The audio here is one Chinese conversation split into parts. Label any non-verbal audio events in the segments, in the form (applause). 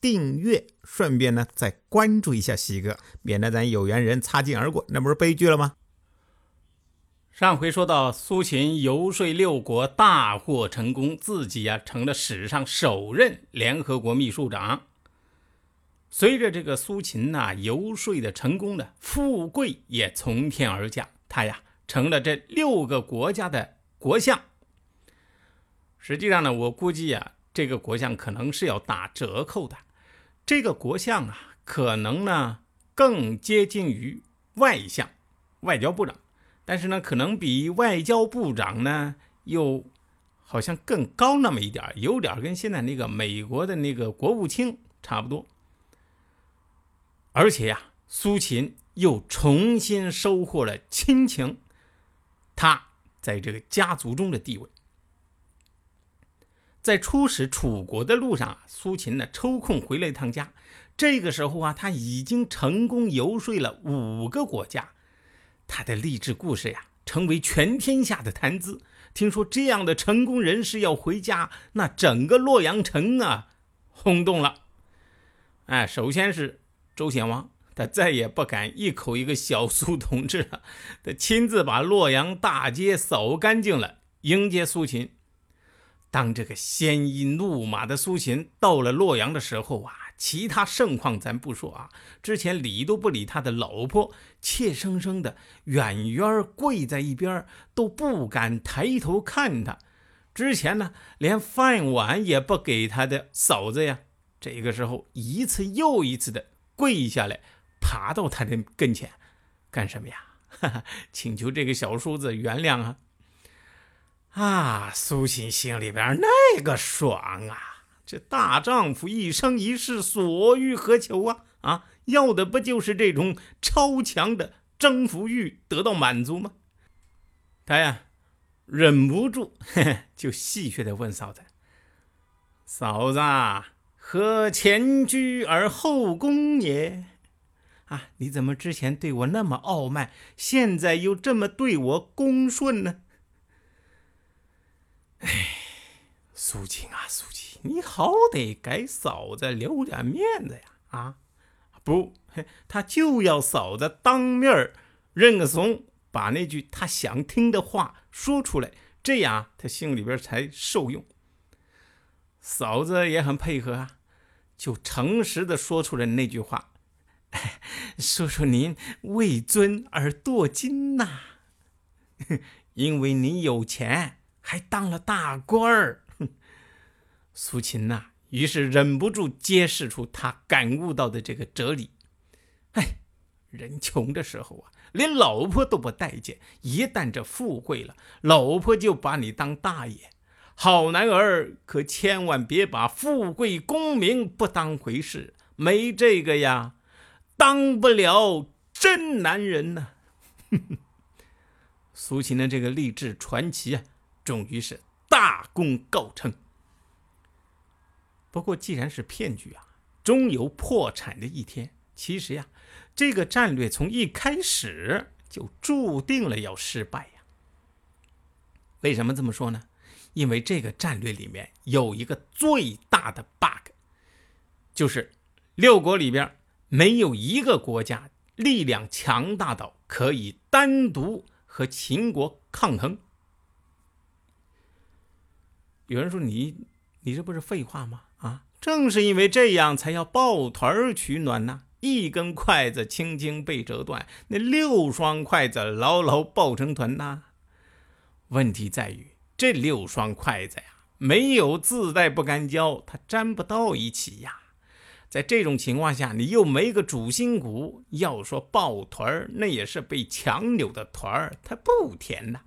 订阅。顺便呢，再关注一下西哥，免得咱有缘人擦肩而过，那不是悲剧了吗？上回说到苏秦游说六国大获成功，自己呀成了史上首任联合国秘书长。随着这个苏秦呐游说的成功呢，富贵也从天而降，他呀成了这六个国家的国相。实际上呢，我估计呀，这个国相可能是要打折扣的。这个国相啊，可能呢更接近于外相、外交部长，但是呢，可能比外交部长呢又好像更高那么一点有点跟现在那个美国的那个国务卿差不多。而且呀，苏秦又重新收获了亲情，他在这个家族中的地位。在出使楚国的路上啊，苏秦呢抽空回了一趟家。这个时候啊，他已经成功游说了五个国家。他的励志故事呀，成为全天下的谈资。听说这样的成功人士要回家，那整个洛阳城啊轰动了。哎，首先是周显王，他再也不敢一口一个小苏同志了，他亲自把洛阳大街扫干净了，迎接苏秦。当这个鲜衣怒马的苏秦到了洛阳的时候啊，其他盛况咱不说啊，之前理都不理他的老婆，怯生生的远远跪在一边，都不敢抬头看他。之前呢，连饭碗也不给他的嫂子呀，这个时候一次又一次的跪下来，爬到他的跟前，干什么呀？哈哈，请求这个小叔子原谅啊。啊，苏秦心里边那个爽啊！这大丈夫一生一世所欲何求啊？啊，要的不就是这种超强的征服欲得到满足吗？他呀，忍不住就戏谑的问嫂子：“嫂子，何前居而后恭也？啊，你怎么之前对我那么傲慢，现在又这么对我恭顺呢？”哎，苏青啊，苏青，你好歹给嫂子留点面子呀！啊，不，他就要嫂子当面认个怂，把那句他想听的话说出来，这样他心里边才受用。嫂子也很配合啊，就诚实的说出了那句话：“说说您为尊而堕金呐，(laughs) 因为你有钱。”还当了大官儿，(laughs) 苏秦呐，于是忍不住揭示出他感悟到的这个哲理。哎，人穷的时候啊，连老婆都不待见；一旦这富贵了，老婆就把你当大爷。好男儿可千万别把富贵功名不当回事，没这个呀，当不了真男人呐。(laughs) 苏秦的这个励志传奇啊！终于是大功告成。不过，既然是骗局啊，终有破产的一天。其实呀，这个战略从一开始就注定了要失败呀。为什么这么说呢？因为这个战略里面有一个最大的 bug，就是六国里边没有一个国家力量强大到可以单独和秦国抗衡。有人说你，你这不是废话吗？啊，正是因为这样，才要抱团取暖呐。一根筷子轻轻被折断，那六双筷子牢牢抱成团呐。问题在于这六双筷子呀，没有自带不干胶，它粘不到一起呀。在这种情况下，你又没个主心骨，要说抱团那也是被强扭的团，它不甜呐。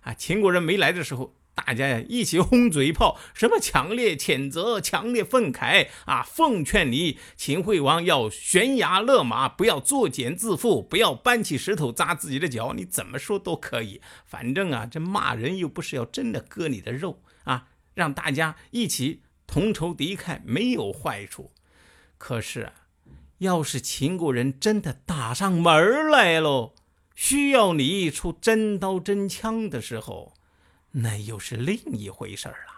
啊，秦国人没来的时候。大家呀一起轰嘴炮，什么强烈谴责、强烈愤慨啊！奉劝你，秦惠王要悬崖勒马，不要作茧自缚，不要搬起石头砸自己的脚。你怎么说都可以，反正啊，这骂人又不是要真的割你的肉啊，让大家一起同仇敌忾，没有坏处。可是啊，要是秦国人真的打上门来喽，需要你出真刀真枪的时候。那又是另一回事儿了。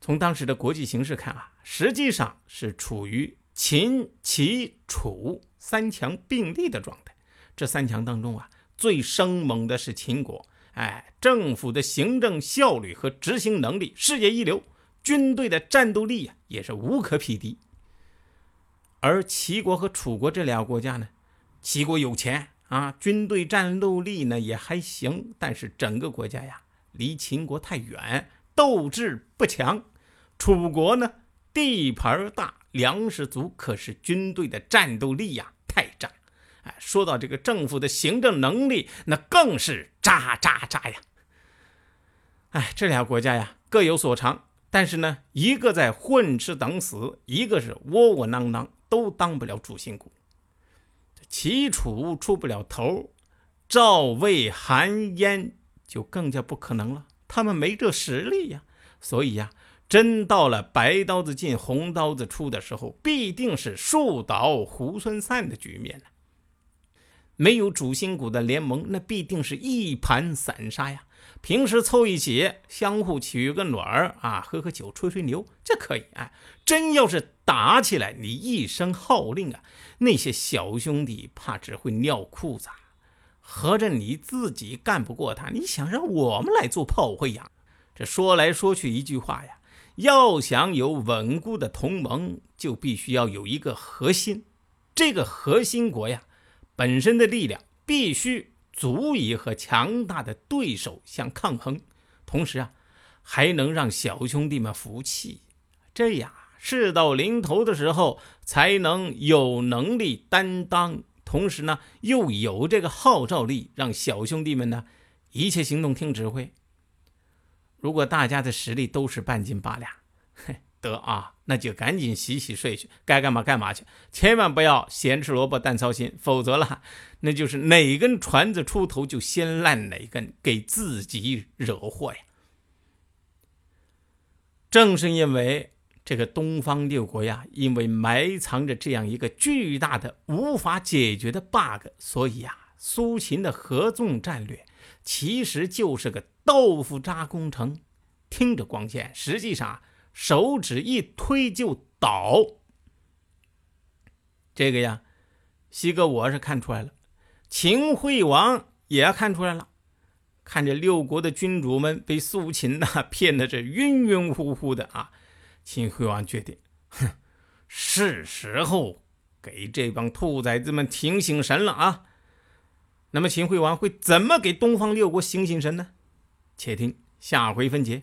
从当时的国际形势看啊，实际上是处于秦、齐、楚三强并立的状态。这三强当中啊，最生猛的是秦国。哎，政府的行政效率和执行能力世界一流，军队的战斗力呀也是无可匹敌。而齐国和楚国这俩国家呢，齐国有钱。啊，军队战斗力呢也还行，但是整个国家呀离秦国太远，斗志不强。楚国呢地盘大，粮食足，可是军队的战斗力呀太渣。哎，说到这个政府的行政能力，那更是渣渣渣呀。哎，这俩国家呀各有所长，但是呢，一个在混吃等死，一个是窝窝囊囊，都当不了主心骨。齐楚出不了头，赵魏韩燕就更加不可能了。他们没这实力呀，所以呀，真到了白刀子进红刀子出的时候，必定是树倒猢狲散的局面。没有主心骨的联盟，那必定是一盘散沙呀。平时凑一起，相互取个暖儿啊，喝喝酒，吹吹牛，这可以。哎，真要是打起来，你一声号令啊，那些小兄弟怕只会尿裤子。合着你自己干不过他，你想让我们来做炮灰呀？这说来说去一句话呀，要想有稳固的同盟，就必须要有一个核心。这个核心国呀，本身的力量必须。足以和强大的对手相抗衡，同时啊，还能让小兄弟们服气，这样事到临头的时候才能有能力担当，同时呢又有这个号召力，让小兄弟们呢一切行动听指挥。如果大家的实力都是半斤八两，嘿。(laughs) 得啊，那就赶紧洗洗睡去，该干嘛干嘛去，千万不要咸吃萝卜淡操心，否则了，那就是哪根船子出头就先烂哪根，给自己惹祸呀。正是因为这个东方六国呀，因为埋藏着这样一个巨大的无法解决的 bug，所以呀，苏秦的合纵战略其实就是个豆腐渣工程，听着光鲜，实际上。手指一推就倒，这个呀，西哥我是看出来了，秦惠王也要看出来了。看着六国的君主们被苏秦呐 (laughs) 骗的这晕晕乎乎的啊，秦惠王决定，哼，是时候给这帮兔崽子们挺醒神了啊。那么秦惠王会怎么给东方六国醒醒神呢？且听下回分解。